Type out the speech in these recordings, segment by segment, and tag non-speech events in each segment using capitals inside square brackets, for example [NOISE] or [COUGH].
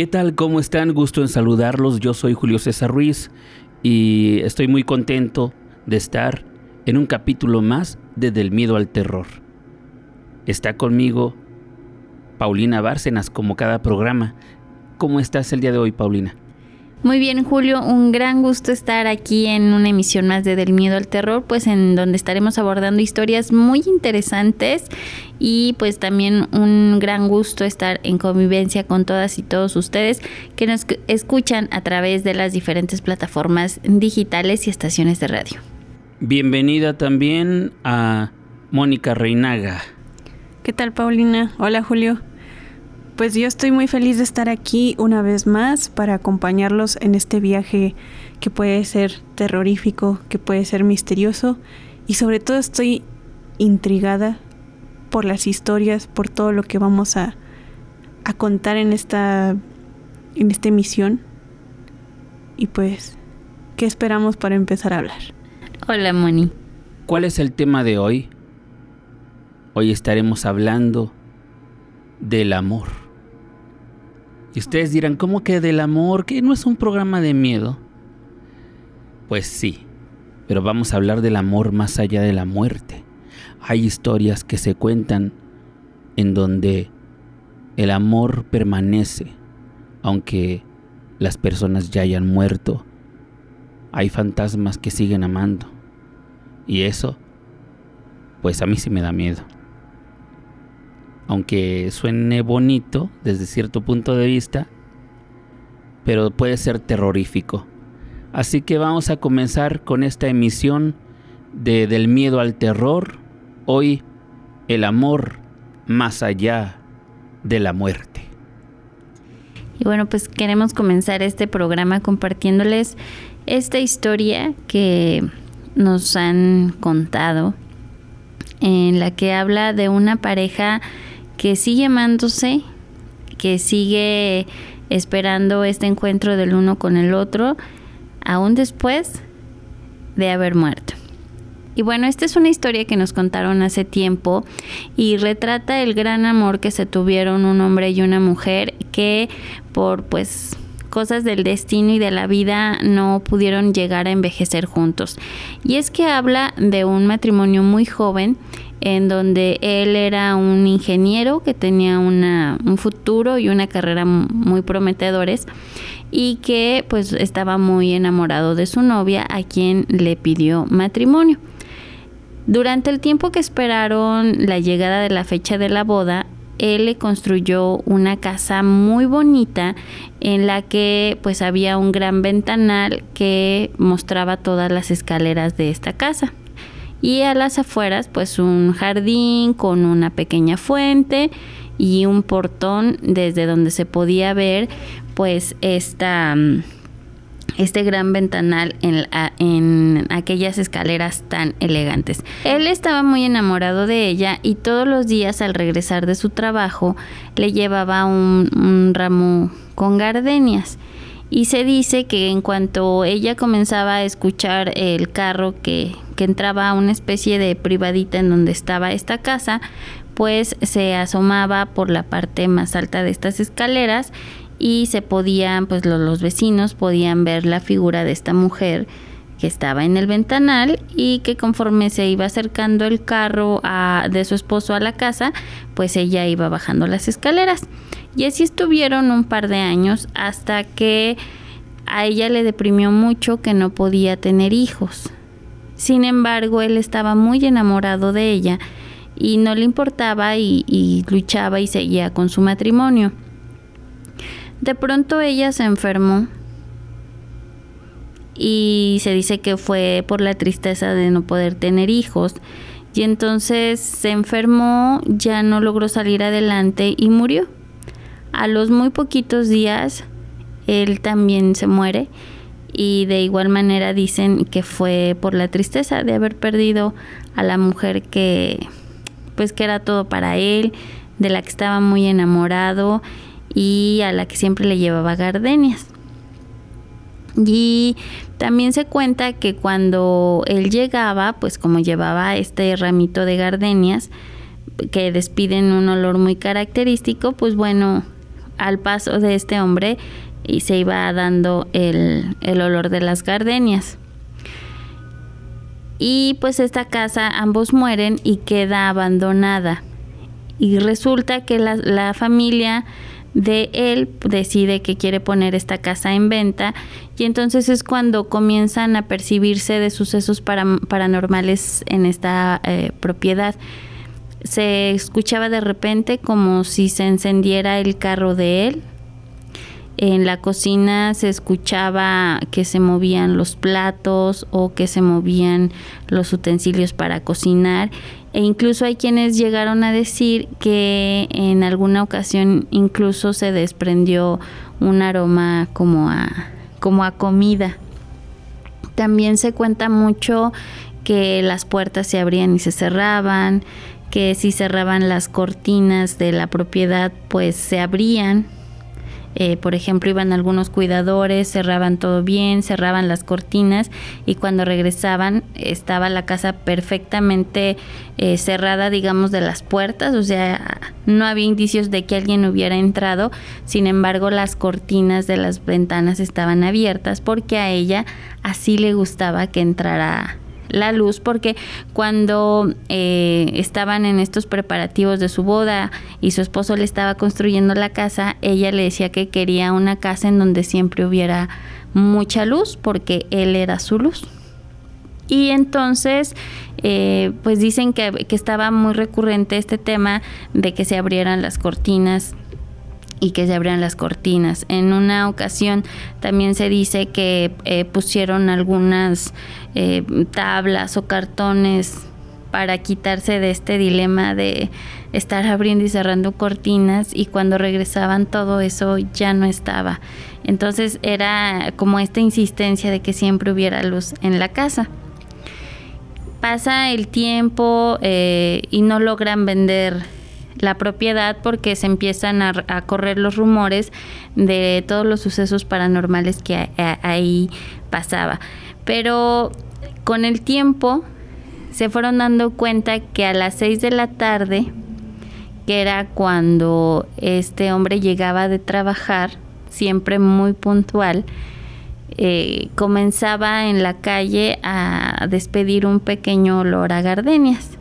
¿Qué tal? ¿Cómo están? Gusto en saludarlos. Yo soy Julio César Ruiz y estoy muy contento de estar en un capítulo más de Del Miedo al Terror. Está conmigo Paulina Bárcenas como cada programa. ¿Cómo estás el día de hoy, Paulina? Muy bien, Julio, un gran gusto estar aquí en una emisión más de Del Miedo al Terror, pues en donde estaremos abordando historias muy interesantes y pues también un gran gusto estar en convivencia con todas y todos ustedes que nos escuchan a través de las diferentes plataformas digitales y estaciones de radio. Bienvenida también a Mónica Reinaga. ¿Qué tal, Paulina? Hola, Julio pues yo estoy muy feliz de estar aquí una vez más para acompañarlos en este viaje que puede ser terrorífico, que puede ser misterioso y sobre todo estoy intrigada por las historias, por todo lo que vamos a, a contar en esta en esta emisión. Y pues, ¿qué esperamos para empezar a hablar? Hola, Moni. ¿Cuál es el tema de hoy? Hoy estaremos hablando del amor. Y ustedes dirán, ¿cómo que del amor? ¿Que no es un programa de miedo? Pues sí, pero vamos a hablar del amor más allá de la muerte. Hay historias que se cuentan en donde el amor permanece, aunque las personas ya hayan muerto. Hay fantasmas que siguen amando. Y eso, pues a mí sí me da miedo aunque suene bonito desde cierto punto de vista, pero puede ser terrorífico. Así que vamos a comenzar con esta emisión de Del miedo al terror, hoy el amor más allá de la muerte. Y bueno, pues queremos comenzar este programa compartiéndoles esta historia que nos han contado, en la que habla de una pareja que sigue amándose, que sigue esperando este encuentro del uno con el otro, aún después de haber muerto. Y bueno, esta es una historia que nos contaron hace tiempo y retrata el gran amor que se tuvieron un hombre y una mujer que por pues cosas del destino y de la vida no pudieron llegar a envejecer juntos. Y es que habla de un matrimonio muy joven en donde él era un ingeniero que tenía un futuro y una carrera muy prometedores y que pues estaba muy enamorado de su novia a quien le pidió matrimonio. Durante el tiempo que esperaron la llegada de la fecha de la boda, él le construyó una casa muy bonita en la que pues había un gran ventanal que mostraba todas las escaleras de esta casa. Y a las afueras pues un jardín con una pequeña fuente y un portón desde donde se podía ver pues esta mm, este gran ventanal en, en, aquellas escaleras tan elegantes. Él estaba muy enamorado de ella y todos los días al regresar de su trabajo le llevaba un, un ramo con gardenias. Y se dice que en cuanto ella comenzaba a escuchar el carro que, que entraba a una especie de privadita en donde estaba esta casa, pues se asomaba por la parte más alta de estas escaleras y se podían, pues los, vecinos podían ver la figura de esta mujer que estaba en el ventanal y que conforme se iba acercando el carro de su esposo a la casa, pues ella iba bajando las escaleras. Y así estuvieron un par de años hasta que a ella le deprimió mucho que no podía tener hijos. Sin embargo, él estaba muy enamorado de ella y no le importaba y luchaba y seguía con su matrimonio. De pronto ella se enfermó y se dice que fue por la tristeza de no poder tener hijos y entonces se enfermó, ya no logró salir adelante y murió. A los muy poquitos días él también se muere y de igual manera dicen que fue por la tristeza de haber perdido a la mujer que pues que era todo para él, de la que estaba muy enamorado y a la que siempre le llevaba gardenias. Y también se cuenta que cuando él llegaba, pues como llevaba este ramito de gardenias que despiden un olor muy característico, pues bueno, al paso de este hombre y se iba dando el, el olor de las gardenias. Y pues esta casa ambos mueren y queda abandonada. Y resulta que la, la familia de él decide que quiere poner esta casa en venta y entonces es cuando comienzan a percibirse de sucesos paranormales en esta eh, propiedad. Se escuchaba de repente como si se encendiera el carro de él. En la cocina se escuchaba que se movían los platos o que se movían los utensilios para cocinar e incluso hay quienes llegaron a decir que en alguna ocasión incluso se desprendió un aroma como a, como a comida. También se cuenta mucho que las puertas se abrían y se cerraban, que si cerraban las cortinas de la propiedad pues se abrían eh, por ejemplo, iban algunos cuidadores, cerraban todo bien, cerraban las cortinas y cuando regresaban estaba la casa perfectamente eh, cerrada, digamos, de las puertas, o sea, no había indicios de que alguien hubiera entrado, sin embargo, las cortinas de las ventanas estaban abiertas porque a ella así le gustaba que entrara la luz porque cuando eh, estaban en estos preparativos de su boda y su esposo le estaba construyendo la casa, ella le decía que quería una casa en donde siempre hubiera mucha luz porque él era su luz. Y entonces, eh, pues dicen que, que estaba muy recurrente este tema de que se abrieran las cortinas y que se abrían las cortinas. En una ocasión también se dice que eh, pusieron algunas eh, tablas o cartones para quitarse de este dilema de estar abriendo y cerrando cortinas y cuando regresaban todo eso ya no estaba. Entonces era como esta insistencia de que siempre hubiera luz en la casa. Pasa el tiempo eh, y no logran vender la propiedad porque se empiezan a, correr los rumores de todos los sucesos paranormales que ahí pasaba. Pero con el tiempo se fueron dando cuenta que a las 6 de la tarde, que era cuando este hombre llegaba de trabajar, siempre muy puntual, eh, comenzaba en la calle a despedir un pequeño olor a gardenias.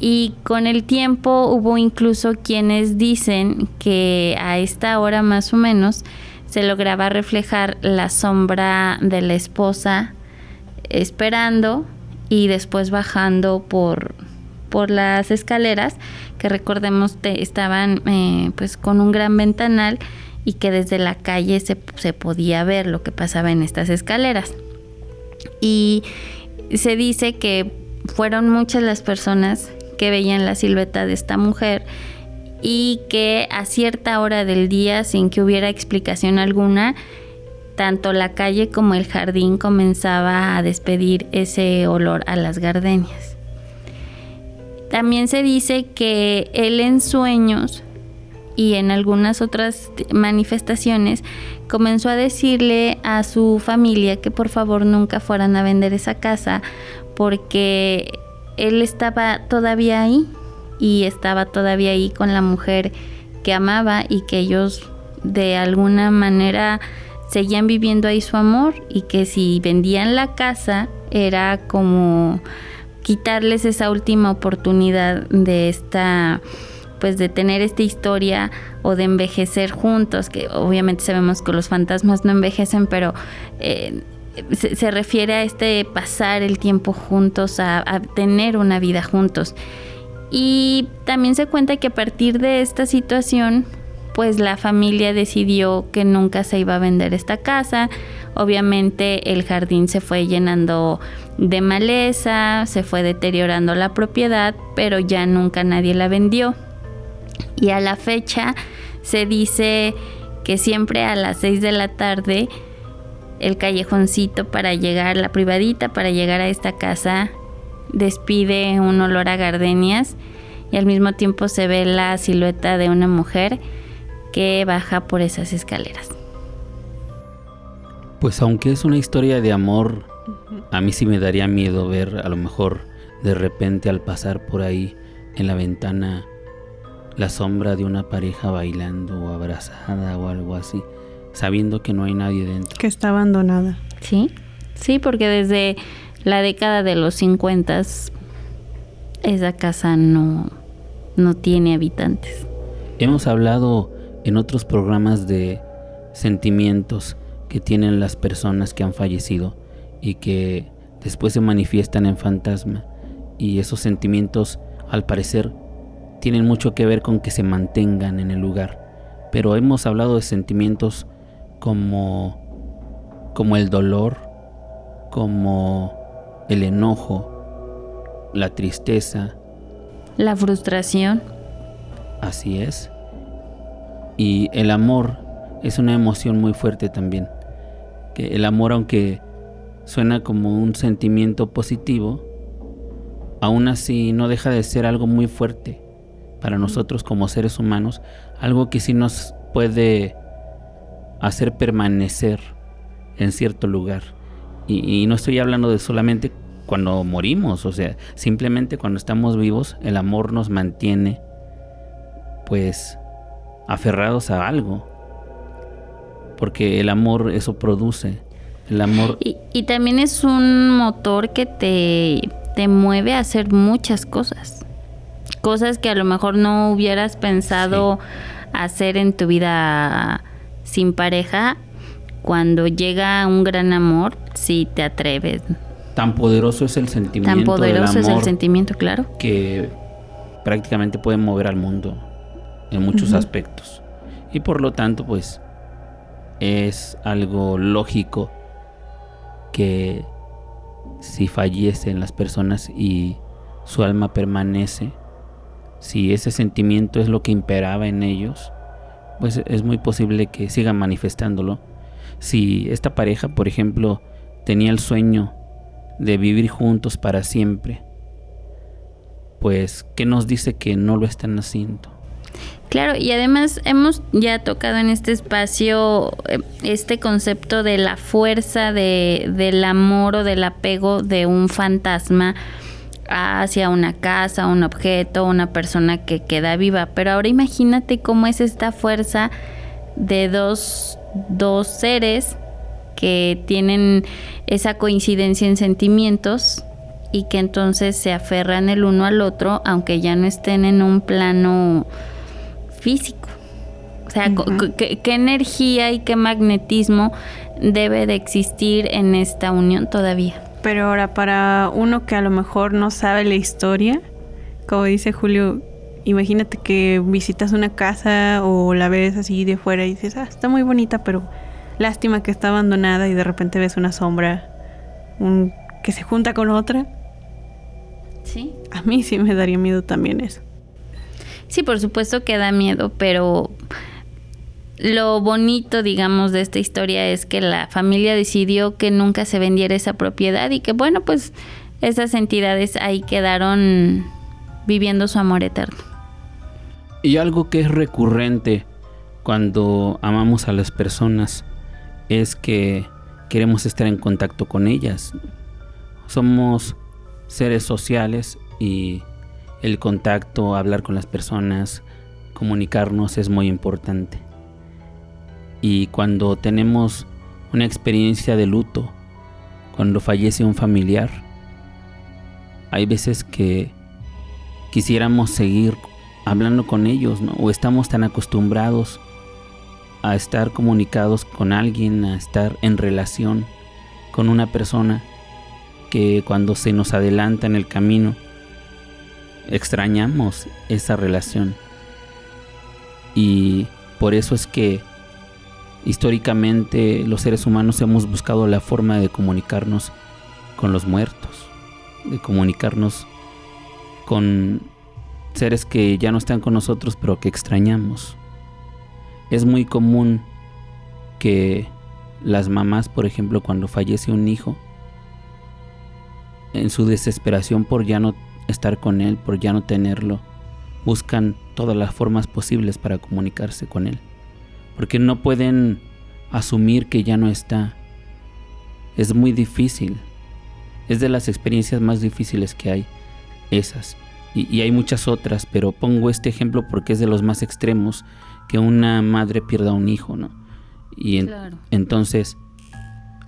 Y con el tiempo hubo incluso quienes dicen que a esta hora más o menos se lograba reflejar la sombra de la esposa esperando y después bajando por, por las escaleras que recordemos estaban eh, pues con un gran ventanal y que desde la calle se, se podía ver lo que pasaba en estas escaleras. Y se dice que fueron muchas las personas que veían la silueta de esta mujer y que a cierta hora del día, sin que hubiera explicación alguna, tanto la calle como el jardín comenzaba a despedir ese olor a las gardenias. También se dice que él en sueños y en algunas otras manifestaciones comenzó a decirle a su familia que por favor nunca fueran a vender esa casa porque él estaba todavía ahí y estaba todavía ahí con la mujer que amaba y que ellos de alguna manera seguían viviendo ahí su amor y que si vendían la casa era como quitarles esa última oportunidad de esta pues de tener esta historia o de envejecer juntos que obviamente sabemos que los fantasmas no envejecen pero eh, se, refiere a este pasar el tiempo juntos, a, tener una vida juntos. Y también se cuenta que a partir de esta situación, pues la familia decidió que nunca se iba a vender esta casa. Obviamente el jardín se fue llenando de maleza, se fue deteriorando la propiedad, pero ya nunca nadie la vendió. Y a la fecha se dice que siempre a las 6 de la tarde el callejoncito para llegar, la privadita para llegar a esta casa, despide un olor a gardenias y al mismo tiempo se ve la silueta de una mujer que baja por esas escaleras. Pues aunque es una historia de amor, a mí sí me daría miedo ver a lo mejor de repente al pasar por ahí en la ventana la sombra de una pareja bailando o abrazada o algo así, sabiendo que no hay nadie dentro. Que está abandonada. Sí, sí, porque desde la década de los 50 esa casa no, no tiene habitantes. Hemos hablado en otros programas de sentimientos que tienen las personas que han fallecido y que después se manifiestan en fantasma y esos sentimientos al parecer tienen mucho que ver con que se mantengan en el lugar. Pero hemos hablado de sentimientos como, como el dolor, como el enojo, la tristeza. La frustración. Así es. Y el amor es una emoción muy fuerte también. Que el amor, aunque suena como un sentimiento positivo, aún así no deja de ser algo muy fuerte para nosotros como seres humanos, algo que sí nos puede hacer permanecer en cierto lugar. Y, no estoy hablando de solamente cuando morimos, o sea, simplemente cuando estamos vivos, el amor nos mantiene pues aferrados a algo. Porque el amor eso produce. El amor... Y, y también es un motor que te, te mueve a hacer muchas cosas cosas que a lo mejor no hubieras pensado hacer en tu vida sin pareja, cuando llega un gran amor, si te atreves. Tan poderoso es el sentimiento. Tan poderoso es el sentimiento, claro. Que prácticamente puede mover al mundo en muchos aspectos. Y por lo tanto, pues es algo lógico que si fallecen las personas y su alma permanece, si ese sentimiento es lo que imperaba en ellos, pues es muy posible que sigan manifestándolo. Si esta pareja, por ejemplo, tenía el sueño de vivir juntos para siempre, pues, ¿qué nos dice que no lo están haciendo? Claro, y además hemos ya tocado en este espacio eh, este concepto de la fuerza de, del amor o del apego de un fantasma hacia una casa, un objeto, una persona que queda viva. Pero ahora imagínate cómo es esta fuerza de dos, dos seres que tienen esa coincidencia en sentimientos y que entonces se aferran el uno al otro aunque ya no estén en un plano físico. O sea, ¿qué, ¿qué, energía y qué magnetismo debe de existir en esta unión todavía? Pero ahora, para uno que a lo mejor no sabe la historia, como dice Julio, imagínate que visitas una casa o la ves así de fuera y dices, ah, está muy bonita, pero lástima que está abandonada y de repente ves una sombra un, que se junta con otra. Sí. A mí sí me daría miedo también eso. Sí, por supuesto que da miedo, pero lo bonito, digamos, de esta historia es que la familia decidió que nunca se vendiera esa propiedad y que, bueno, pues esas entidades ahí quedaron viviendo su amor eterno. Y algo que es recurrente cuando amamos a las personas es que queremos estar en contacto con ellas. Somos seres sociales y el contacto, hablar con las personas, comunicarnos es muy importante. Y cuando tenemos una experiencia de luto, cuando fallece un familiar, hay veces que quisiéramos seguir hablando con ellos, ¿no? O estamos tan acostumbrados a estar comunicados con alguien, a estar en relación con una persona, que cuando se nos adelanta en el camino, extrañamos esa relación. Y por eso es que Históricamente los seres humanos hemos buscado la forma de comunicarnos con los muertos, de comunicarnos con seres que ya no están con nosotros pero que extrañamos. Es muy común que las mamás, por ejemplo, cuando fallece un hijo, en su desesperación por ya no estar con él, por ya no tenerlo, buscan todas las formas posibles para comunicarse con él porque no pueden asumir que ya no está. Es muy difícil. Es de las experiencias más difíciles que hay, esas. y, hay muchas otras, pero pongo este ejemplo porque es de los más extremos, que una madre pierda un hijo, ¿no? Y entonces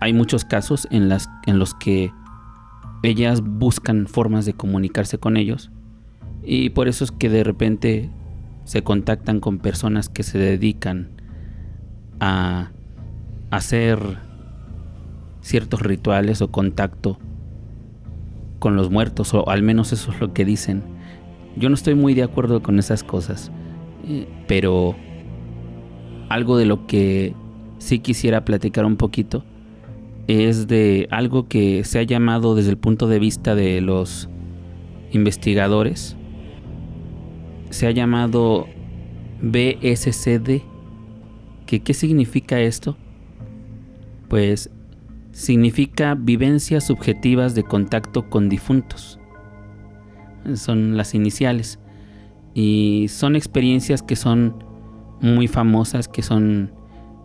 hay muchos casos en, las, en los que ellas buscan formas de comunicarse con ellos y por eso es que de repente se contactan con personas que se dedican a hacer ciertos rituales o contacto con los muertos, o al menos eso es lo que dicen. Yo no estoy muy de acuerdo con esas cosas, eh, pero algo de lo que sí quisiera platicar un poquito es de algo que se ha llamado desde el punto de vista de los investigadores, se ha llamado BSCD. ¿Que, ¿Qué significa esto? Pues significa vivencias subjetivas de contacto con difuntos. Son las iniciales. Y son experiencias que son muy famosas, que son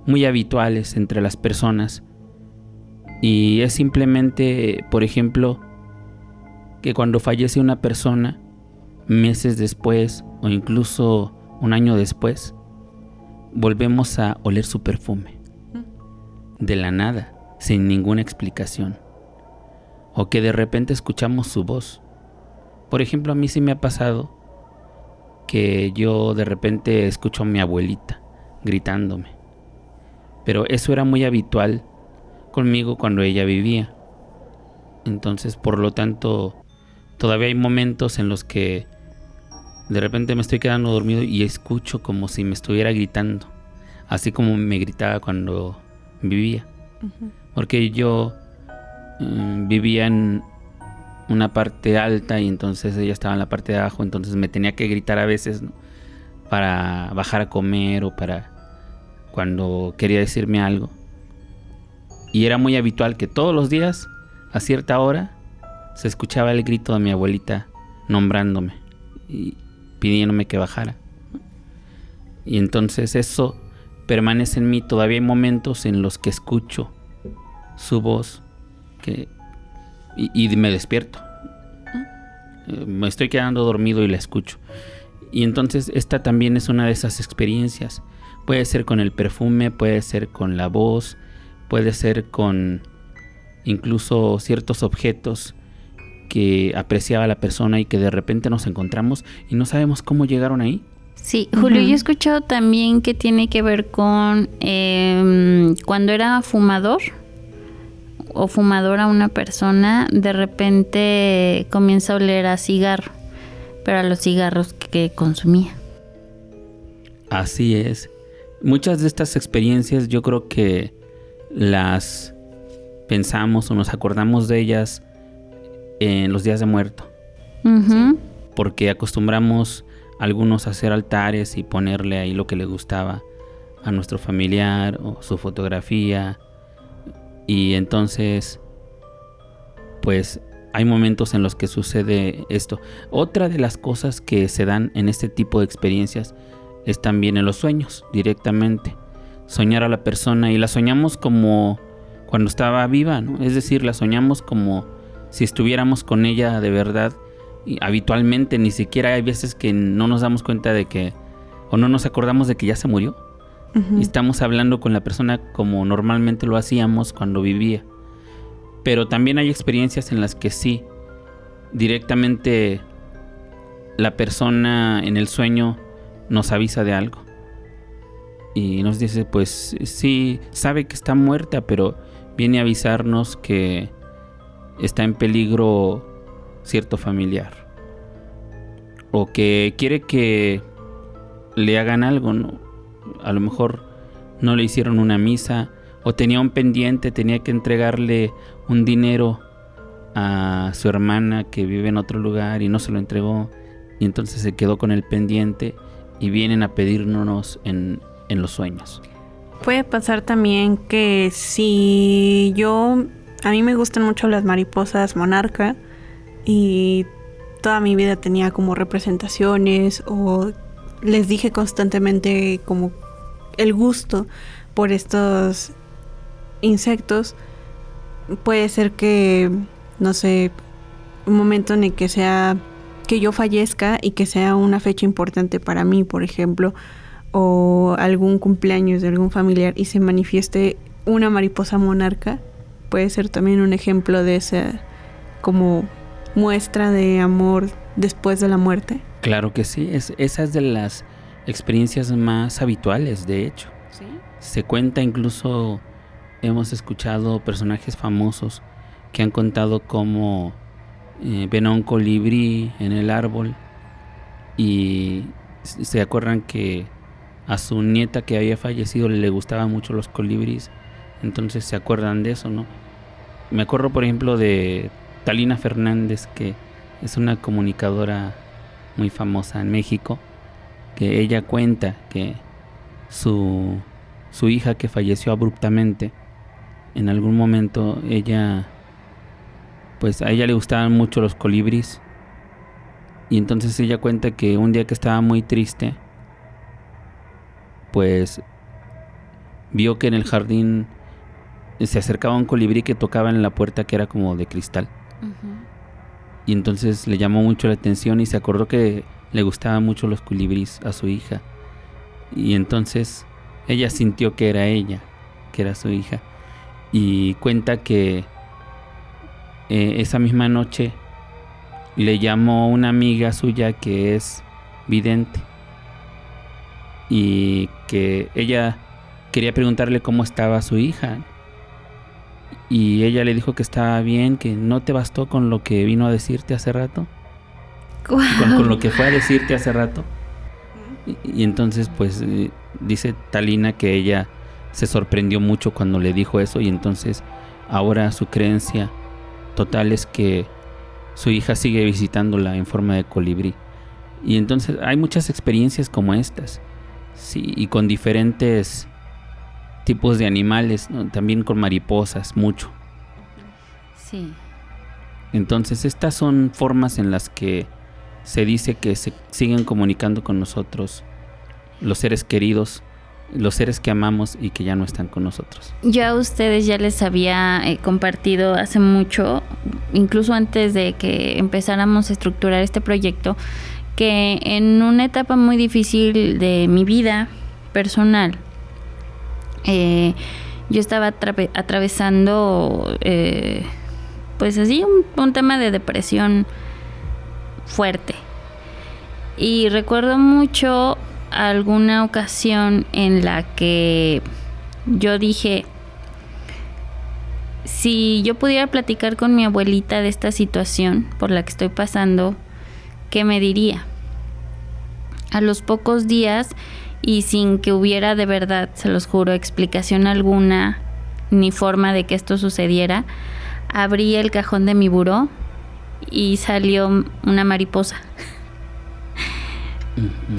muy habituales entre las personas. Y es simplemente, por ejemplo, que cuando fallece una persona, meses después o incluso un año después, volvemos a oler su perfume. De la nada, sin ninguna explicación. O que de repente escuchamos su voz. Por ejemplo, a mí sí me ha pasado que yo de repente escucho a mi abuelita gritándome. Pero eso era muy habitual conmigo cuando ella vivía. Entonces, por lo tanto, todavía hay momentos en los que de repente me estoy quedando dormido y escucho como si me estuviera gritando, así como me gritaba cuando vivía. Porque yo mm, vivía en una parte alta y entonces ella estaba en la parte de abajo, entonces me tenía que gritar a veces para bajar a comer o para cuando quería decirme algo. Y era muy habitual que todos los días, a cierta hora, se escuchaba el grito de mi abuelita nombrándome. Y, pidiéndome que bajara. Y entonces eso permanece en mí. Todavía hay momentos en los que escucho su voz que, y, me despierto. Eh, me estoy quedando dormido y la escucho. Y entonces esta también es una de esas experiencias. Puede ser con el perfume, puede ser con la voz, puede ser con incluso ciertos objetos que apreciaba la persona y que de repente nos encontramos y no sabemos cómo llegaron ahí. Sí, Julio, yo he escuchado también que tiene que ver con em, cuando era fumador o fumadora una persona, de repente comienza a oler a cigarro, pero a los cigarros que consumía. Así es. Muchas de estas experiencias yo creo que las pensamos o nos acordamos de ellas en los días de muerto. Porque acostumbramos algunos a hacer altares y ponerle ahí lo que le gustaba a nuestro familiar o su fotografía. Y entonces, pues hay momentos en los que sucede esto. Otra de las cosas que se dan en este tipo de experiencias es también en los sueños, directamente. Soñar a la persona y la soñamos como cuando estaba viva, ¿no? Es decir, la soñamos como si estuviéramos con ella de verdad, y habitualmente ni siquiera hay veces que no nos damos cuenta de que, o no nos acordamos de que ya se murió. Y estamos hablando con la persona como normalmente lo hacíamos cuando vivía. Pero también hay experiencias en las que sí, directamente la persona en el sueño nos avisa de algo. Y nos dice, pues sí, sabe que está muerta, pero viene a avisarnos que está en peligro cierto familiar o que quiere que le hagan algo, ¿no? a lo mejor no le hicieron una misa o tenía un pendiente, tenía que entregarle un dinero a su hermana que vive en otro lugar y no se lo entregó y entonces se quedó con el pendiente y vienen a pedirnos en, en los sueños. Puede pasar también que si yo a mí me gustan mucho las mariposas monarca y toda mi vida tenía como representaciones o les dije constantemente como el gusto por estos insectos. Puede ser que, no sé, un momento en el que sea que yo fallezca y que sea una fecha importante para mí, por ejemplo, o algún cumpleaños de algún familiar y se manifieste una mariposa monarca, puede ser también un ejemplo de esa como muestra de amor después de la muerte. Claro que sí, es, esa es de las experiencias más habituales, de hecho. Se cuenta incluso, hemos escuchado personajes famosos que han contado cómo eh, ven a un colibrí en el árbol y se acuerdan que a su nieta que había fallecido le gustaban mucho los colibríes, entonces se acuerdan de eso, ¿no? Me acuerdo, por ejemplo, de Talina Fernández, que es una comunicadora muy famosa en México, que ella cuenta que su, su hija que falleció abruptamente, en algún momento ella, pues a ella le gustaban mucho los colibris, y entonces ella cuenta que un día que estaba muy triste, pues vio que en el jardín se acercaba un colibrí que tocaba en la puerta que era como de cristal. Y entonces le llamó mucho la atención y se acordó que le gustaban mucho los colibríes a su hija. Y entonces ella sintió que era ella, que era su hija. Y cuenta que eh, esa misma noche le llamó una amiga suya que es vidente. Y que ella quería preguntarle cómo estaba su hija y ella le dijo que estaba bien, que no te bastó con lo que vino a decirte hace rato. Con, lo que fue a decirte hace rato. Y, entonces pues eh, dice Talina que ella se sorprendió mucho cuando le dijo eso y entonces ahora su creencia total es que su hija sigue visitándola en forma de colibrí. Y entonces hay muchas experiencias como estas, sí, y con diferentes tipos de animales, también con mariposas, mucho. Sí. Entonces estas son formas en las que se dice que se siguen comunicando con nosotros los seres queridos, los seres que amamos y que ya no están con nosotros. Yo a ustedes ya les había eh, compartido hace mucho, incluso antes de que empezáramos a estructurar este proyecto, que en una etapa muy difícil de mi vida personal, eh, yo estaba atravesando, eh, pues así, un, tema de depresión fuerte. Y recuerdo mucho alguna ocasión en la que yo dije, si yo pudiera platicar con mi abuelita de esta situación por la que estoy pasando, ¿qué me diría? A los pocos días y sin que hubiera de verdad, se los juro, explicación alguna ni forma de que esto sucediera, abrí el cajón de mi buró y salió una mariposa.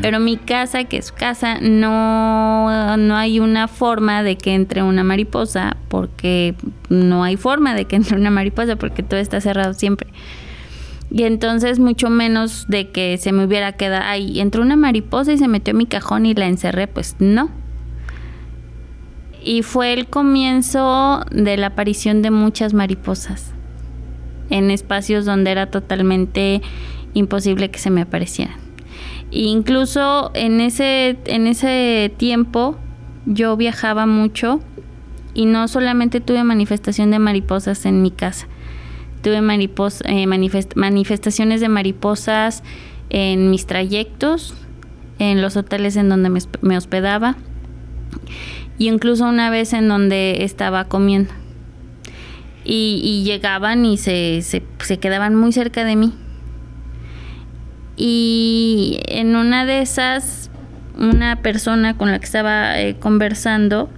Pero mi casa, que es casa, no, no hay una forma de que entre una mariposa, porque no hay forma de que entre una mariposa, porque todo está cerrado siempre. Y entonces mucho menos de que se me hubiera quedado, ahí entró una mariposa y se metió en mi cajón y la encerré, pues no. Y fue el comienzo de la aparición de muchas mariposas en espacios donde era totalmente imposible que se me aparecieran. E incluso en ese, en ese tiempo yo viajaba mucho y no solamente tuve manifestación de mariposas en mi casa, tuve eh, manifestaciones de mariposas en mis trayectos, en los hoteles en donde me, hospedaba y incluso una vez en donde estaba comiendo. Y, llegaban y se, quedaban muy cerca de mí. Y en una de esas, una persona con la que estaba eh, conversando,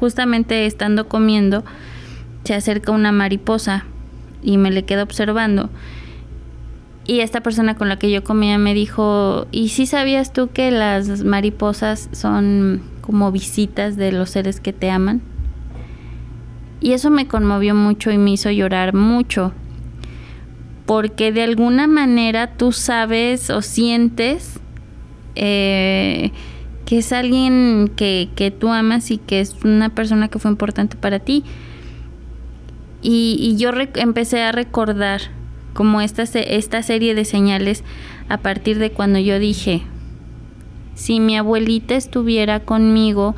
justamente estando comiendo, se acerca una mariposa y me le quedo observando. Y esta persona con la que yo comía me dijo, ¿y si sabías tú que las mariposas son como visitas de los seres que te aman? Y eso me conmovió mucho y me hizo llorar mucho, porque de alguna manera tú sabes o sientes eh, que es alguien que, que tú amas y que es una persona que fue importante para ti. Y, yo empecé a recordar como esta, esta serie de señales a partir de cuando yo dije, si mi abuelita estuviera conmigo,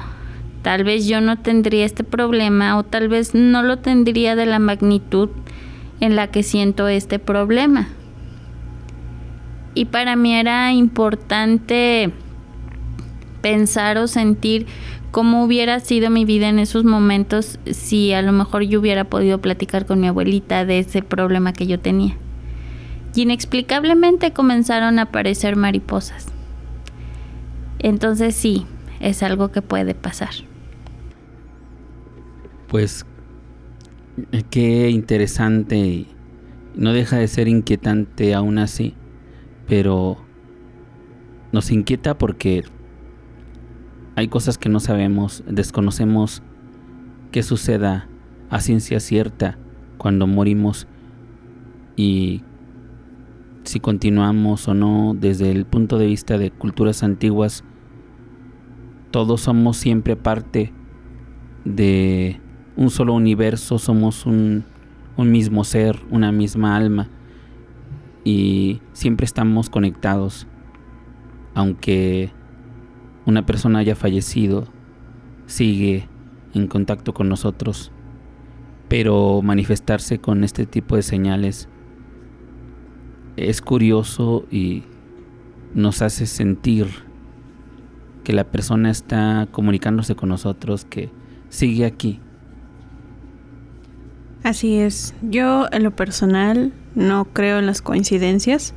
tal vez yo no tendría este problema o tal vez no lo tendría de la magnitud en la que siento este problema. Y para mí era importante pensar o sentir cómo hubiera sido mi vida en esos momentos si a lo mejor yo hubiera podido platicar con mi abuelita de ese problema que yo tenía. Y inexplicablemente comenzaron a aparecer mariposas. Entonces sí, es algo que puede pasar. Pues qué interesante no deja de ser inquietante aún así, pero nos inquieta porque hay cosas que no sabemos, desconocemos qué suceda a ciencia cierta cuando morimos y si continuamos o no. Desde el punto de vista de culturas antiguas, todos somos siempre parte de un solo universo, somos un, un mismo ser, una misma alma y siempre estamos conectados, aunque una persona haya fallecido, sigue en contacto con nosotros, pero manifestarse con este tipo de señales es curioso y nos hace sentir que la persona está comunicándose con nosotros, que sigue aquí. Así es. Yo en lo personal no creo en las coincidencias.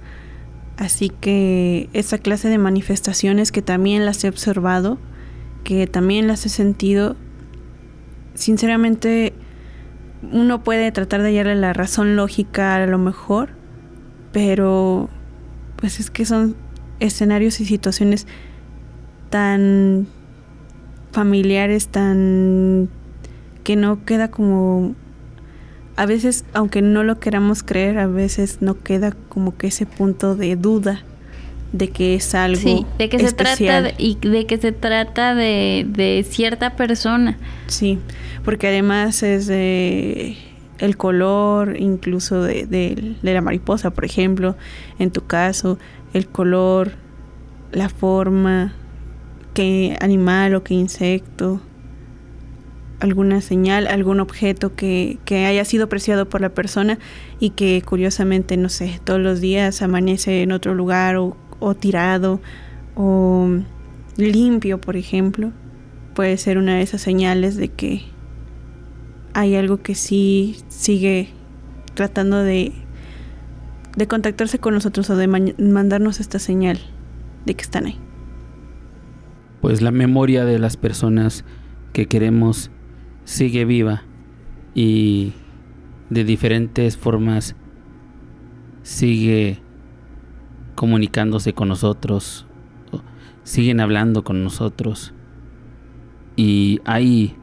Así que esa clase de manifestaciones que también las he observado, que también las he sentido, sinceramente uno puede tratar de hallarle la razón lógica a lo mejor, pero pues es que son escenarios y situaciones tan familiares, tan que no queda como a veces, aunque no lo queramos creer, a veces no queda como que ese punto de duda de que es algo sí, de que se trata de, y de que se trata de, cierta persona. Sí, porque además es de el color, incluso de, de, la mariposa, por ejemplo, en tu caso, el color, la forma, qué animal o qué insecto, alguna señal, algún objeto que, que, haya sido apreciado por la persona y que curiosamente, no sé, todos los días amanece en otro lugar o, o tirado o limpio, por ejemplo, puede ser una de esas señales de que hay algo que sí sigue tratando de, de contactarse con nosotros o de mandarnos esta señal de que están ahí. Pues la memoria de las personas que queremos sigue viva y de diferentes formas sigue comunicándose con nosotros, siguen hablando con nosotros. Y hay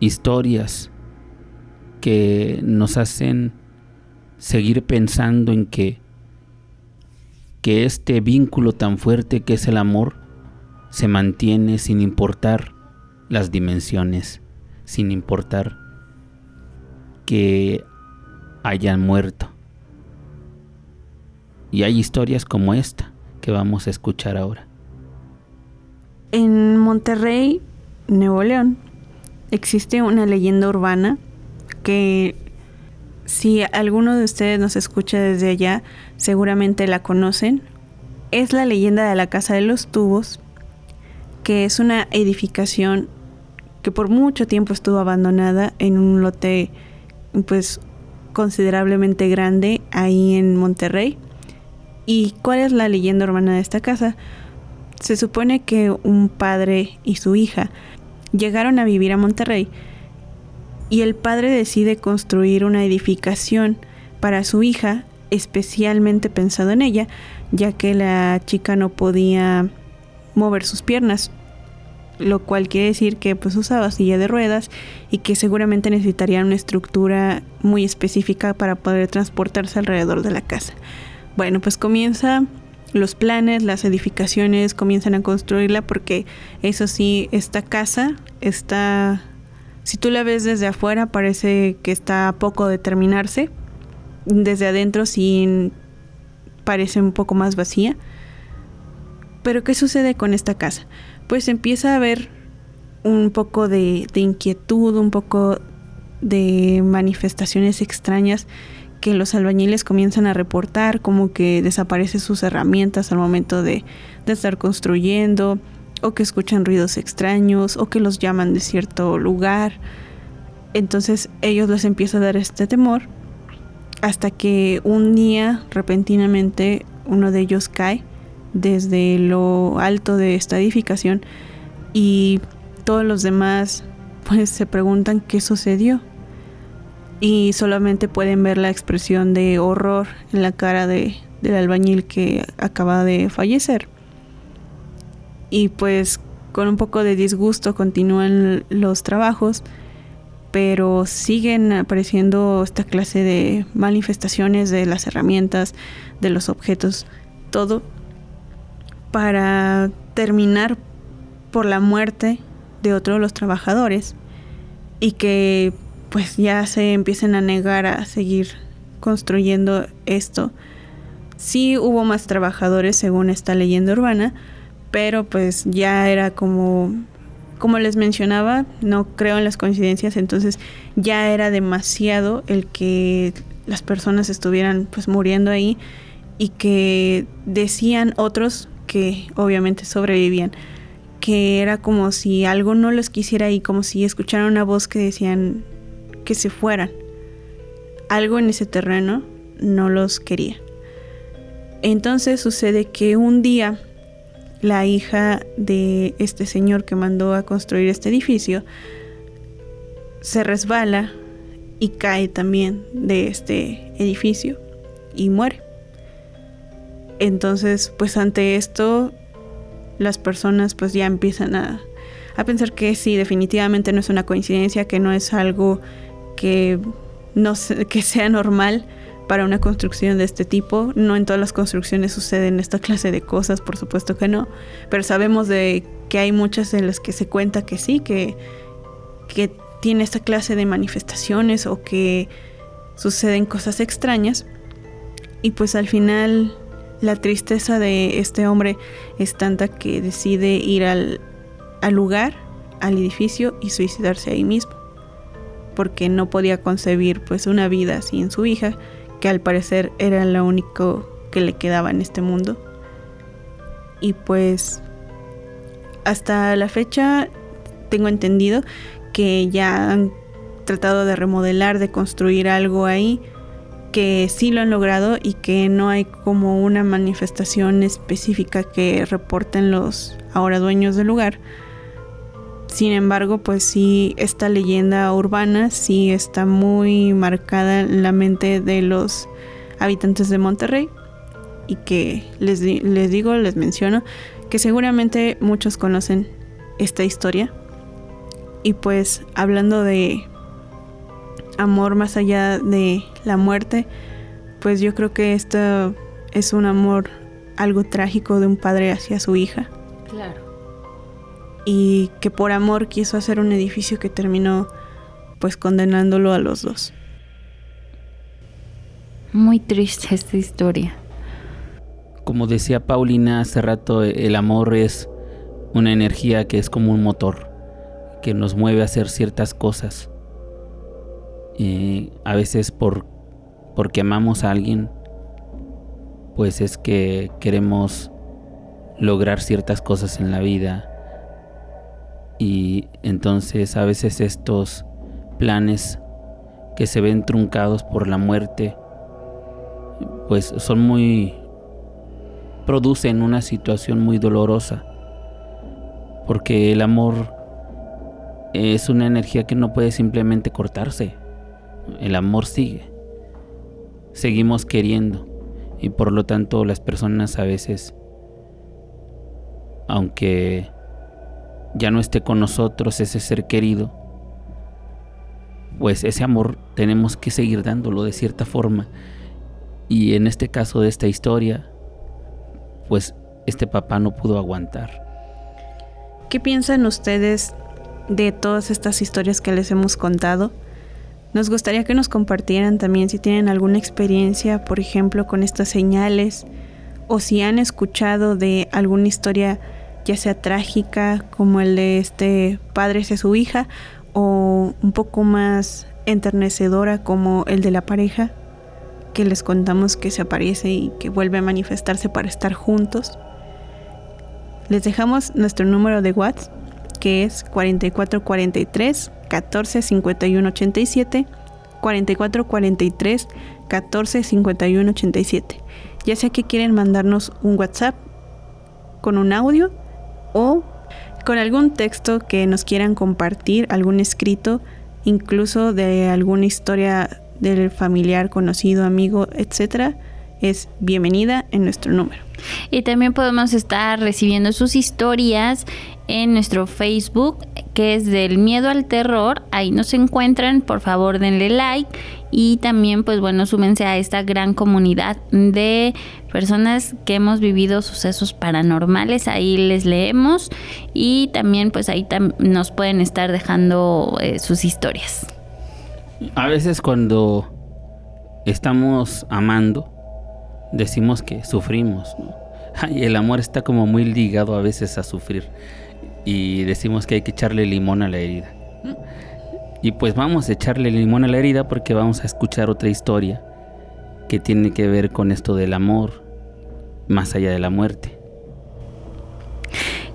historias que nos hacen seguir pensando en que que este vínculo tan fuerte que es el amor se mantiene sin importar las dimensiones sin importar que hayan muerto. Y hay historias como esta que vamos a escuchar ahora. En Monterrey, Nuevo León, existe una leyenda urbana que si alguno de ustedes nos escucha desde allá, seguramente la conocen. Es la leyenda de la Casa de los Tubos, que es una edificación que por mucho tiempo estuvo abandonada en un lote pues considerablemente grande ahí en Monterrey. ¿Y cuál es la leyenda urbana de esta casa? Se supone que un padre y su hija llegaron a vivir a Monterrey y el padre decide construir una edificación para su hija, especialmente pensado en ella, ya que la chica no podía mover sus piernas lo cual quiere decir que pues usaba silla de ruedas y que seguramente necesitaría una estructura muy específica para poder transportarse alrededor de la casa. Bueno, pues comienza los planes, las edificaciones, comienzan a construirla porque eso sí, esta casa está, si tú la ves desde afuera parece que está a poco de terminarse, desde adentro sí parece un poco más vacía. Pero ¿qué sucede con esta casa? Pues empieza a haber un poco de, inquietud, un poco de manifestaciones extrañas que los albañiles comienzan a reportar, como que desaparecen sus herramientas al momento de, de, estar construyendo, o que escuchan ruidos extraños, o que los llaman de cierto lugar. Entonces ellos les empieza a dar este temor, hasta que un día repentinamente uno de ellos cae desde lo alto de esta edificación y todos los demás pues se preguntan qué sucedió y solamente pueden ver la expresión de horror en la cara de, del albañil que acaba de fallecer. Y pues con un poco de disgusto continúan los trabajos, pero siguen apareciendo esta clase de manifestaciones de las herramientas, de los objetos, todo para terminar por la muerte de otro de los trabajadores y que pues ya se empiecen a negar a seguir construyendo esto. Sí hubo más trabajadores según esta leyenda urbana, pero pues ya era como como les mencionaba, no creo en las coincidencias, entonces ya era demasiado el que las personas estuvieran pues muriendo ahí y que decían otros que obviamente sobrevivían que era como si algo no los quisiera y como si escucharan una voz que decían que se fueran. Algo en ese terreno no los quería. Entonces sucede que un día la hija de este señor que mandó a construir este edificio se resbala y cae también de este edificio y muere. Entonces, pues ante esto, las personas pues ya empiezan a, a pensar que sí, definitivamente no es una coincidencia, que no es algo que, no que sea normal para una construcción de este tipo. No en todas las construcciones suceden esta clase de cosas, por supuesto que no, pero sabemos de que hay muchas en las que se cuenta que sí, que, que tiene esta clase de manifestaciones o que suceden cosas extrañas. Y pues al final la tristeza de este hombre es tanta que decide ir al, al lugar, al edificio y suicidarse ahí mismo porque no podía concebir pues una vida sin su hija, que al parecer era lo único que le quedaba en este mundo. Y pues hasta la fecha tengo entendido que ya han tratado de remodelar, de construir algo ahí, que sí lo han logrado y que no hay como una manifestación específica que reporten los ahora dueños del lugar sin embargo, pues sí, esta leyenda urbana sí está muy marcada en la mente de los habitantes de Monterrey y que les, les digo, les menciono, que seguramente muchos conocen esta historia. Y pues hablando de amor más allá de la muerte, pues yo creo que esto es un amor algo trágico de un padre hacia su hija. Claro y que por amor quiso hacer un edificio que terminó pues condenándolo a los dos. Muy triste esta historia. Como decía Paulina hace rato, el amor es una energía que es como un motor, que nos mueve a hacer ciertas cosas. A veces por porque amamos a alguien, pues es que queremos lograr ciertas cosas en la vida. Y entonces a veces estos planes que se ven truncados por la muerte, pues son muy... producen una situación muy dolorosa, porque el amor es una energía que no puede simplemente cortarse, el amor sigue, seguimos queriendo y por lo tanto las personas a veces, aunque ya no esté con nosotros ese ser querido, pues ese amor tenemos que seguir dándolo de cierta forma. Y en este caso de esta historia, pues este papá no pudo aguantar. ¿Qué piensan ustedes de todas estas historias que les hemos contado? Nos gustaría que nos compartieran también si tienen alguna experiencia, por ejemplo, con estas señales o si han escuchado de alguna historia ya sea trágica como el de este padre hacia su hija o un poco más enternecedora como el de la pareja que les contamos que se aparece y que vuelve a manifestarse para estar juntos. Les dejamos nuestro número de WhatsApp que es 4443 14 51 87 4443 14 51 87. Ya sea que quieren mandarnos un WhatsApp con un audio o con algún texto que nos quieran compartir, algún escrito, incluso de alguna historia del familiar, conocido, amigo, etcétera, es bienvenida en nuestro número. Y también podemos estar recibiendo sus historias en nuestro Facebook, que es del miedo al terror. Ahí nos encuentran, por favor denle like y también pues bueno, súmense a esta gran comunidad de personas que hemos vivido sucesos paranormales, ahí les leemos y también pues ahí nos pueden estar dejando eh, sus historias. A veces cuando estamos amando, decimos que sufrimos, Y el amor está como muy ligado a veces a sufrir y decimos que hay que echarle limón a la herida. Y pues vamos a echarle limón a la herida porque vamos a escuchar otra historia que tiene que ver con esto del amor más allá de la muerte.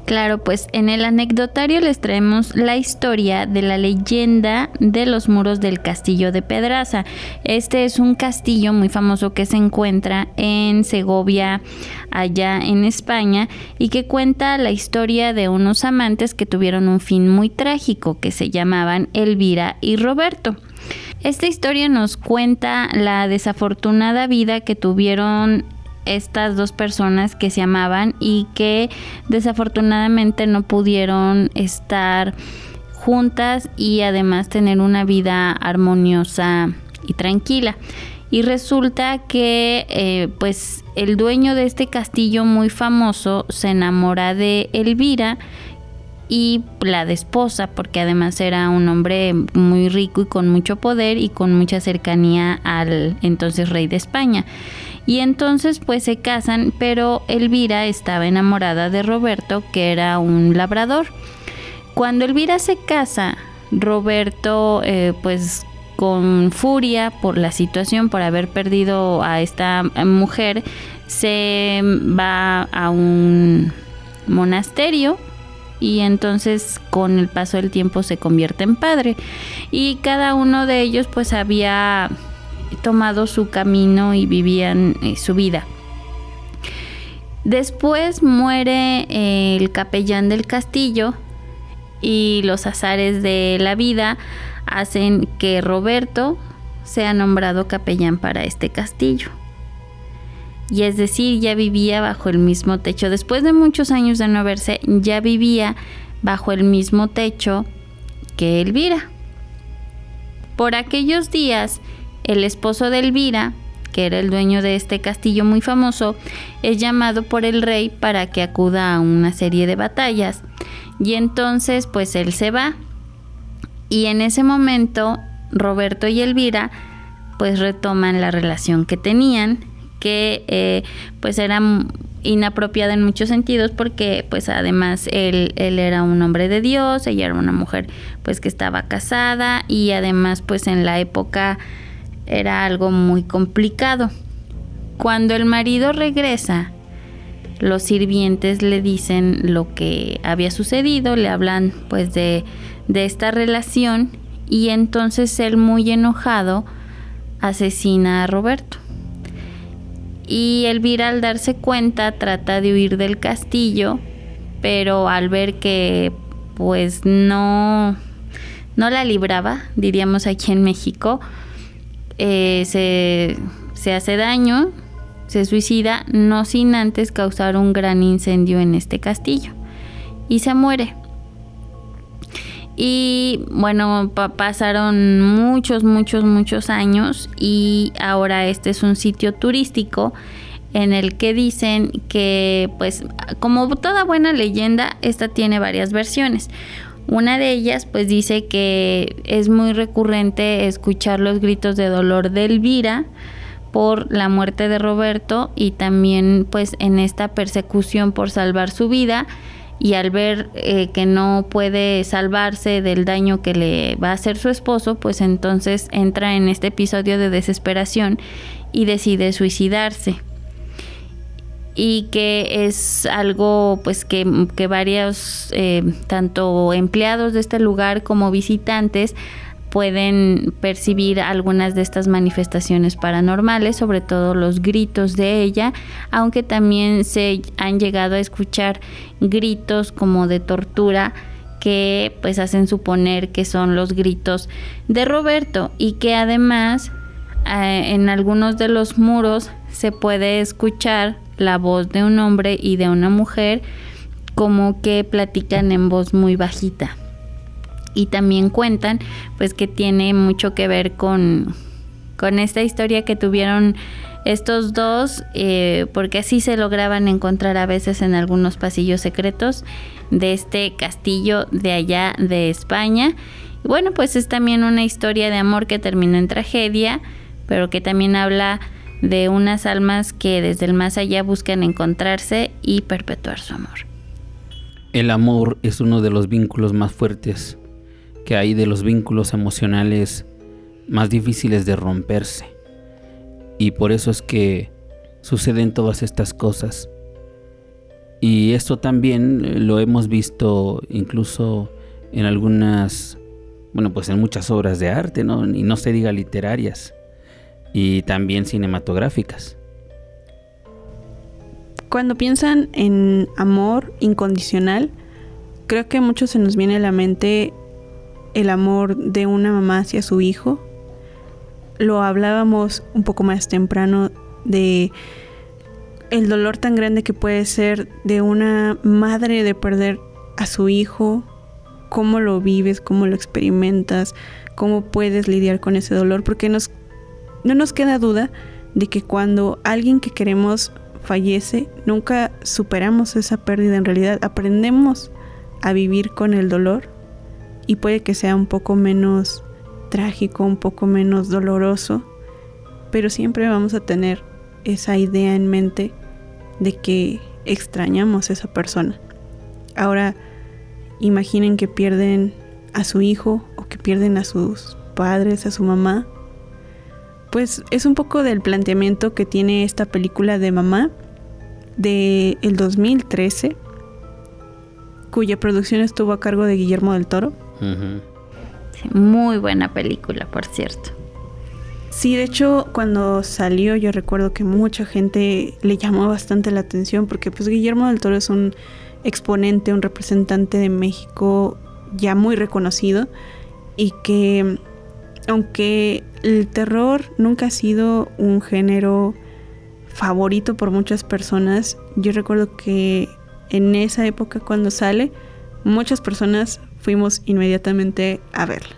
Claro, pues en el anecdotario les traemos la historia de la leyenda de los muros del castillo de Pedraza. Este es un castillo muy famoso que se encuentra en Segovia, allá en España, y que cuenta la historia de unos amantes que tuvieron un fin muy trágico, que se llamaban Elvira y Roberto. Esta historia nos cuenta la desafortunada vida que tuvieron estas dos personas que se amaban y que desafortunadamente no pudieron estar juntas y además tener una vida armoniosa y tranquila. Y resulta que eh, pues el dueño de este castillo muy famoso se enamora de Elvira y la de esposa, porque además era un hombre muy rico y con mucho poder y con mucha cercanía al entonces rey de España. Y entonces pues se casan, pero Elvira estaba enamorada de Roberto, que era un labrador. Cuando Elvira se casa, Roberto eh, pues con furia por la situación, por haber perdido a esta mujer, se va a un monasterio y entonces con el paso del tiempo se convierte en padre y cada uno de ellos pues había tomado su camino y vivían eh, su vida. Después muere eh, el capellán del castillo y los azares de la vida hacen que Roberto sea nombrado capellán para este castillo. Y es decir, ya vivía bajo el mismo techo. Después de muchos años de no verse, ya vivía bajo el mismo techo que Elvira. Por aquellos días, el esposo de Elvira, que era el dueño de este castillo muy famoso, es llamado por el rey para que acuda a una serie de batallas. Y entonces pues él se va. Y en ese momento Roberto y Elvira pues retoman la relación que tenían, que eh, pues era inapropiada en muchos sentidos porque pues además él, él era un hombre de Dios, ella era una mujer pues que estaba casada y además pues en la época era algo muy complicado. Cuando el marido regresa, los sirvientes le dicen lo que había sucedido, le hablan pues de, de esta relación y entonces él muy enojado asesina a Roberto. Y Elvira al darse cuenta trata de huir del castillo, pero al ver que pues no, no la libraba, diríamos aquí en México, eh, se, hace daño, se suicida, no sin antes causar un gran incendio en este castillo. Y se muere. Y bueno, pasaron muchos, muchos, muchos años y ahora este es un sitio turístico en el que dicen que pues como toda buena leyenda, esta tiene varias versiones. Una de ellas pues dice que es muy recurrente escuchar los gritos de dolor de Elvira por la muerte de Roberto y también pues en esta persecución por salvar su vida y al ver eh, que no puede salvarse del daño que le va a hacer su esposo, pues entonces entra en este episodio de desesperación y decide suicidarse y que es algo pues que, varios eh, tanto empleados de este lugar como visitantes pueden percibir algunas de estas manifestaciones paranormales, sobre todo los gritos de ella, aunque también se han llegado a escuchar gritos como de tortura que pues hacen suponer que son los gritos de Roberto y que además eh, en algunos de los muros se puede escuchar la voz de un hombre y de una mujer como que platican en voz muy bajita. Y también cuentan pues que tiene mucho que ver con, con esta historia que tuvieron estos dos, eh, porque así se lograban encontrar a veces en algunos pasillos secretos de este castillo de allá de España. Y bueno, pues es también una historia de amor que terminó en tragedia, pero que también habla de unas almas que desde el más allá buscan encontrarse y perpetuar su amor. El amor es uno de los vínculos más fuertes que hay, de los vínculos emocionales más difíciles de romperse. Y por eso es que suceden todas estas cosas. Y esto también lo hemos visto incluso en algunas, bueno, pues en muchas obras de arte, ¿no? Y no se diga literarias y también cinematográficas. Cuando piensan en amor incondicional, creo que mucho se nos viene a la mente el amor de una mamá hacia su hijo. Lo hablábamos un poco más temprano de el dolor tan grande que puede ser de una madre de perder a su hijo, cómo lo vives, cómo lo experimentas, cómo puedes lidiar con ese dolor, porque nos no nos queda duda de que cuando alguien que queremos fallece, nunca superamos esa pérdida en realidad, aprendemos a vivir con el dolor y puede que sea un poco menos trágico, un poco menos doloroso, pero siempre vamos a tener esa idea en mente de que extrañamos a esa persona. Ahora, imaginen que pierden a su hijo o que pierden a sus padres, a su mamá, pues es un poco del planteamiento que tiene esta película de mamá de el 2013 cuya producción estuvo a cargo de Guillermo del Toro. muy buena película, por cierto. Sí, de hecho, cuando salió yo recuerdo que mucha gente le llamó bastante la atención porque pues Guillermo del Toro es un exponente, un representante de México ya muy reconocido y que aunque el terror nunca ha sido un género favorito por muchas personas, yo recuerdo que en esa época cuando sale, muchas personas fuimos inmediatamente a verla.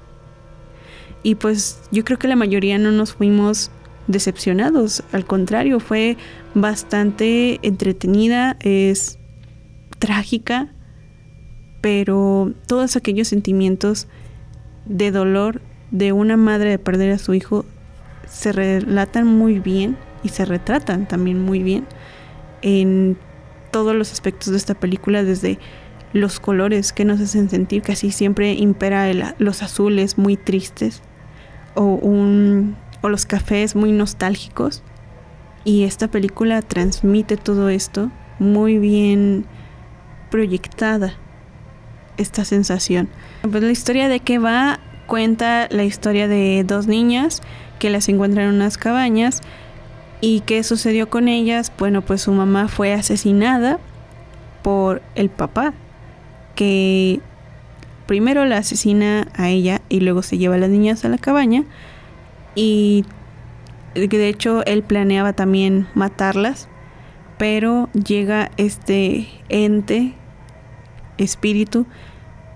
Y pues yo creo que la mayoría no nos fuimos decepcionados, al contrario, fue bastante entretenida, es trágica, pero todos aquellos sentimientos de dolor de una madre de perder a su hijo se relatan muy bien y se retratan también muy bien en todos los aspectos de esta película, desde los colores que nos hacen sentir, casi siempre impera los azules muy tristes o, un, o los cafés muy nostálgicos. Y esta película transmite todo esto muy bien proyectada, esta sensación. Pues la historia de qué va cuenta la historia de dos niñas que las encuentran en unas cabañas. Y qué sucedió con ellas. Bueno, pues su mamá fue asesinada por el papá, que primero la asesina a ella y luego se lleva a las niñas a la cabaña. Y de hecho él planeaba también matarlas, pero llega este ente, espíritu,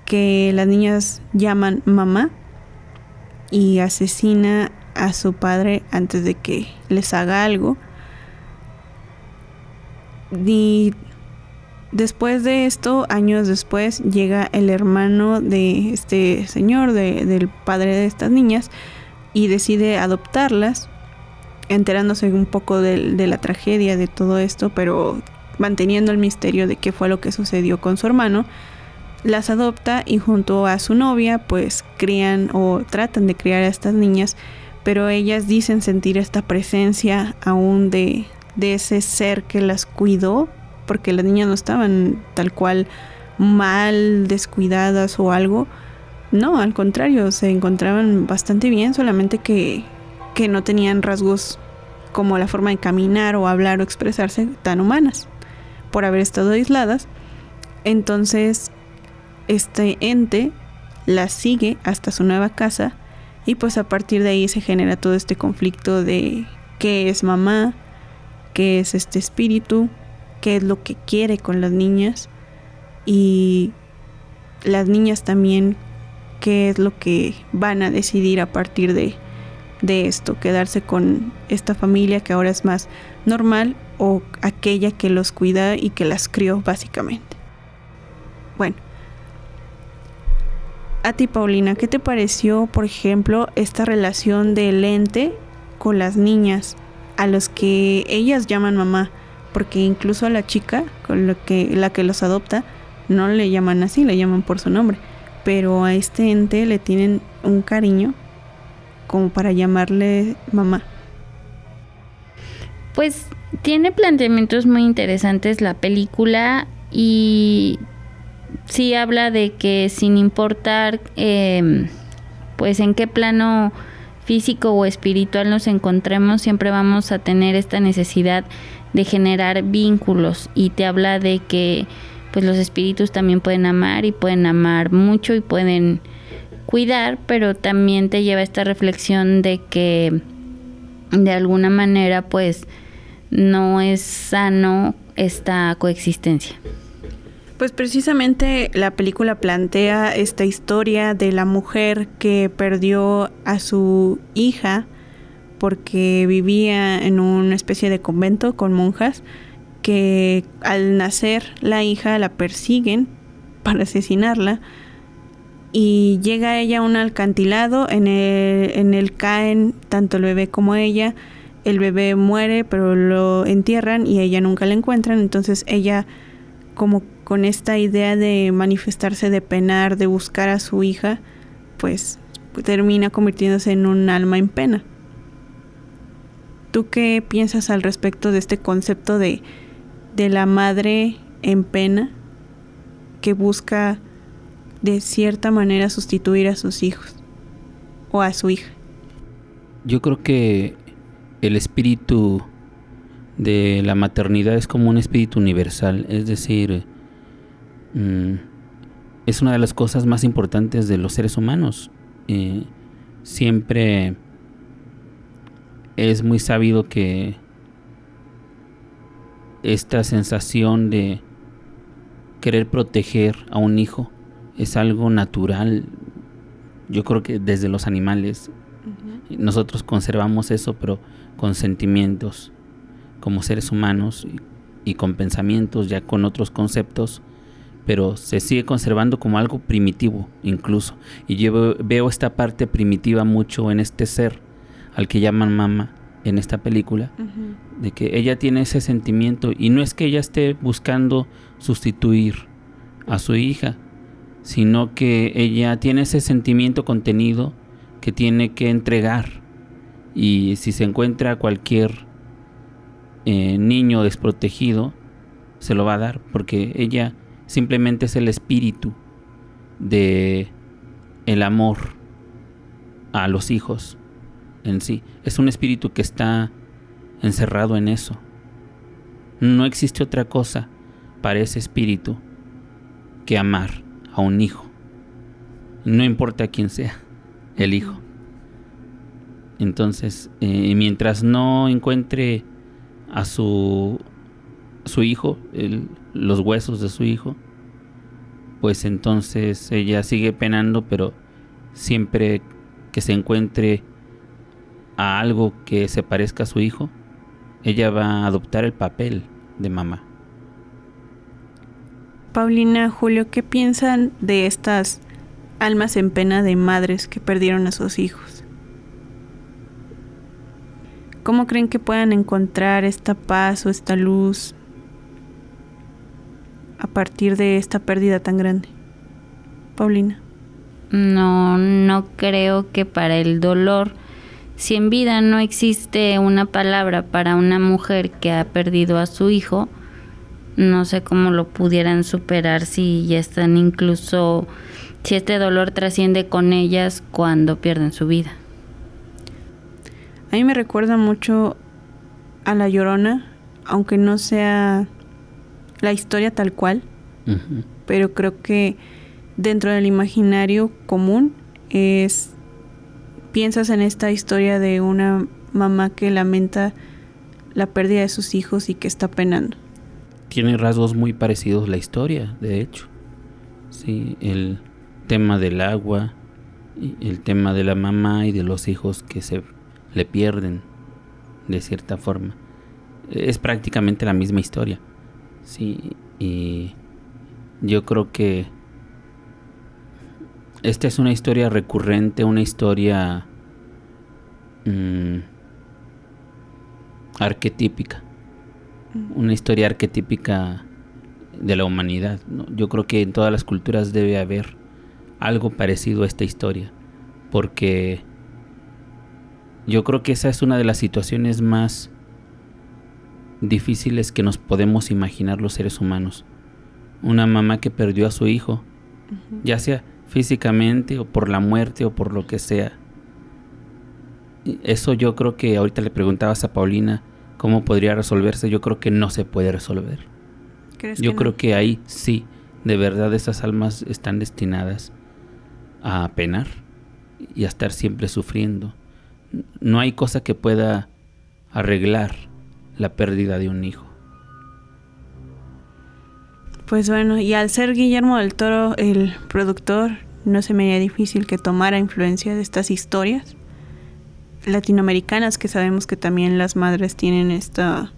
que las niñas llaman mamá y asesina a su padre antes de que les haga algo. Y después de esto, años después, llega el hermano de este señor, del padre de estas niñas, y decide adoptarlas, enterándose un poco de, de la tragedia de todo esto, pero manteniendo el misterio de qué fue lo que sucedió con su hermano las adopta y junto a su novia pues crían o tratan de criar a estas niñas, pero ellas dicen sentir esta presencia aún de, de ese ser que las cuidó, porque las niñas no estaban tal cual mal, descuidadas o algo. No, al contrario, se encontraban bastante bien, solamente que, que no tenían rasgos como la forma de caminar o hablar o expresarse tan humanas por haber estado aisladas. Entonces este ente la sigue hasta su nueva casa y pues a partir de ahí se genera todo este conflicto de qué es mamá, qué es este espíritu, qué es lo que quiere con las niñas y las niñas también qué es lo que van a decidir a partir de, de esto, quedarse con esta familia que ahora es más normal o aquella que los cuida y que las crió básicamente. Bueno, a ti, Paulina, ¿qué te pareció, por ejemplo, esta relación del ente con las niñas a los que ellas llaman mamá? Porque incluso a la chica, con que, la que los adopta, no le llaman así, le llaman por su nombre. Pero a este ente le tienen un cariño como para llamarle mamá. Pues tiene planteamientos muy interesantes la película y sí habla de que sin importar em, pues en qué plano físico o espiritual nos encontremos, siempre vamos a tener esta necesidad de generar vínculos y te habla de que pues los espíritus también pueden amar y pueden amar mucho y pueden cuidar, pero también te lleva a esta reflexión de que de alguna manera pues no es sano esta coexistencia. Pues precisamente la película plantea esta historia de la mujer que perdió a su hija porque vivía en una especie de convento con monjas que al nacer la hija la persiguen para asesinarla y llega ella a un alcantilado, en el, en caen tanto el bebé como ella, el bebé muere pero lo entierran y ella nunca la encuentran, entonces ella como con esta idea de manifestarse, de penar, de buscar a su hija, pues termina convirtiéndose en un alma en pena. ¿Tú qué piensas al respecto de este concepto de, de la madre en pena que busca de cierta manera sustituir a sus hijos o a su hija? Yo creo que el espíritu de la maternidad es como un espíritu universal, es decir, Mm, es una de las cosas más importantes de los seres humanos. Eh, siempre es muy sabido que esta sensación de querer proteger a un hijo es algo natural. Yo creo que desde los animales nosotros conservamos eso, pero con sentimientos como seres humanos y con pensamientos, ya con otros conceptos pero se sigue conservando como algo primitivo incluso. Y yo veo esta parte primitiva mucho en este ser al que llaman mamá en esta película, de que ella tiene ese sentimiento. Y no es que ella esté buscando sustituir a su hija, sino que ella tiene ese sentimiento contenido que tiene que entregar. Y si se encuentra cualquier eh, niño desprotegido, se lo va a dar porque ella simplemente es el espíritu de el amor a los hijos en sí. Es un espíritu que está encerrado en eso. No existe otra cosa para ese espíritu que amar a un hijo. No importa quién sea el hijo. Entonces, eh, mientras no encuentre a su, su hijo, los huesos de su hijo, pues entonces ella sigue penando, pero siempre que se encuentre a algo que se parezca a su hijo, ella va a adoptar el papel de mamá. Paulina, Julio, ¿qué piensan de estas almas en pena de madres que perdieron a sus hijos? ¿Cómo creen que puedan encontrar esta paz o esta luz a partir de esta pérdida tan grande? Paulina. No, no creo que para el dolor, si en vida no existe una palabra para una mujer que ha perdido a su hijo, no sé cómo lo pudieran superar si ya están incluso, si este dolor trasciende con ellas cuando pierden su vida. A mí me recuerda mucho a La Llorona, aunque no sea la historia tal cual, pero creo que dentro del imaginario común es, piensas en esta historia de una mamá que lamenta la pérdida de sus hijos y que está penando tiene rasgos muy parecidos la historia, de hecho. Sí, el tema del agua, el tema de la mamá y de los hijos que se le pierden de cierta forma. Es prácticamente la misma historia. Sí, y yo creo que esta es una historia recurrente, una historia mm, arquetípica una historia arquetípica de la humanidad. Yo creo que en todas las culturas debe haber algo parecido a esta historia, porque yo creo que esa es una de las situaciones más difíciles que nos podemos imaginar los seres humanos. Una mamá que perdió a su hijo, ya sea físicamente o por la muerte o por lo que sea. Eso yo creo que ahorita le preguntabas a Paulina, ¿Cómo podría resolverse? Yo creo que no se puede resolver. Yo creo que ahí sí, de verdad esas almas están destinadas a penar y a estar siempre sufriendo. No hay cosa que pueda arreglar la pérdida de un hijo. Pues bueno, y al ser Guillermo del Toro el productor, no se me haría difícil que tomara influencia de estas historias latinoamericanas que sabemos que también las madres tienen esta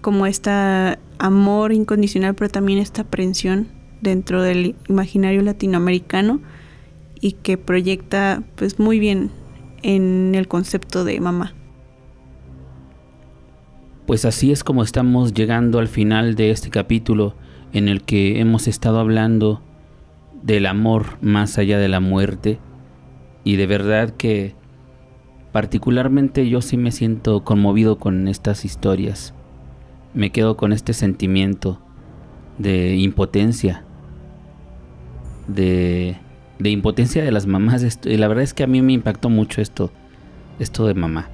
como esta amor incondicional pero también esta aprensión dentro del imaginario latinoamericano y que proyecta pues muy bien en el concepto de mamá. Pues así es como estamos llegando al final de este capítulo en el que hemos estado hablando del amor más allá de la muerte y de verdad que Particularmente yo sí me siento conmovido con estas historias. Me quedo con este sentimiento de impotencia, de, impotencia de las mamás. [LAUGHS] Y la verdad es que a mí me impactó mucho esto, esto de mamá.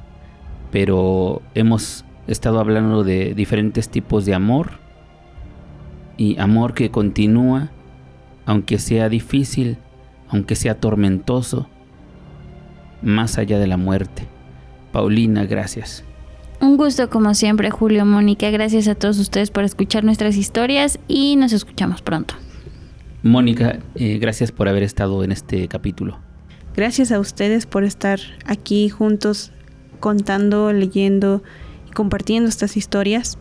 Pero hemos estado hablando de diferentes tipos de amor y amor que continúa, aunque sea difícil, aunque sea tormentoso más allá de la muerte. Paulina, gracias. Un gusto como siempre, Julio, Mónica. Gracias a todos ustedes por escuchar nuestras historias y nos escuchamos pronto. Mónica, eh, gracias por haber estado en este capítulo. Gracias a ustedes por estar aquí juntos contando, leyendo compartiendo estas historias.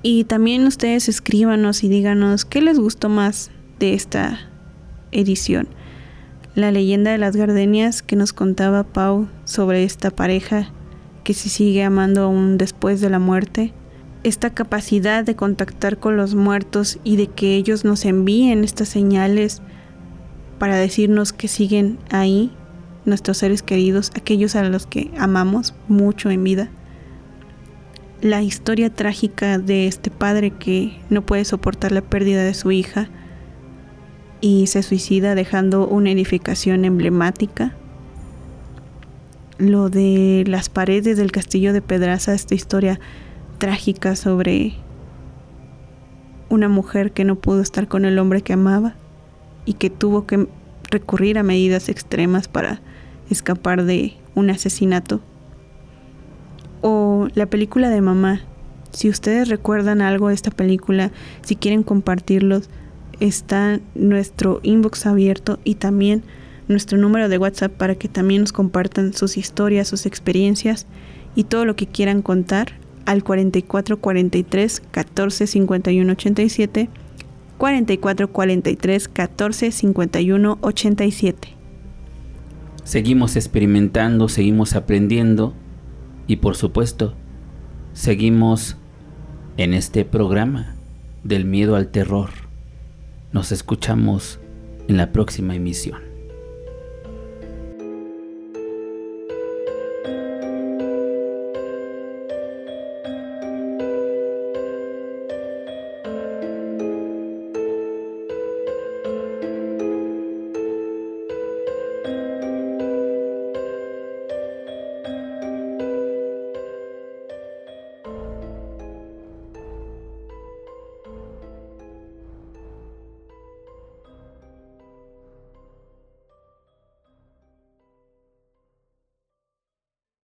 Y también ustedes escríbanos y díganos qué les gustó más de esta edición la leyenda de las gardenias que nos contaba Pau sobre esta pareja que se sigue amando aún después de la muerte, esta capacidad de contactar con los muertos y de que ellos nos envíen estas señales para decirnos que siguen ahí, nuestros seres queridos, aquellos a los que amamos mucho en vida. La historia trágica de este padre que no puede soportar la pérdida de su hija y se suicida dejando una edificación emblemática. Lo de las paredes del castillo de Pedraza, esta historia trágica sobre una mujer que no pudo estar con el hombre que amaba y que tuvo que recurrir a medidas extremas para escapar de un asesinato. O la película de mamá. Si ustedes recuerdan algo de esta película, si quieren compartirlos, está nuestro inbox abierto y también nuestro número de WhatsApp para que también nos compartan sus historias, sus experiencias y todo lo que quieran contar al 44 43 14 51 87 44 43 14 51 87. Seguimos experimentando, seguimos aprendiendo y por supuesto, seguimos en este programa del miedo al terror. Nos escuchamos en la próxima emisión.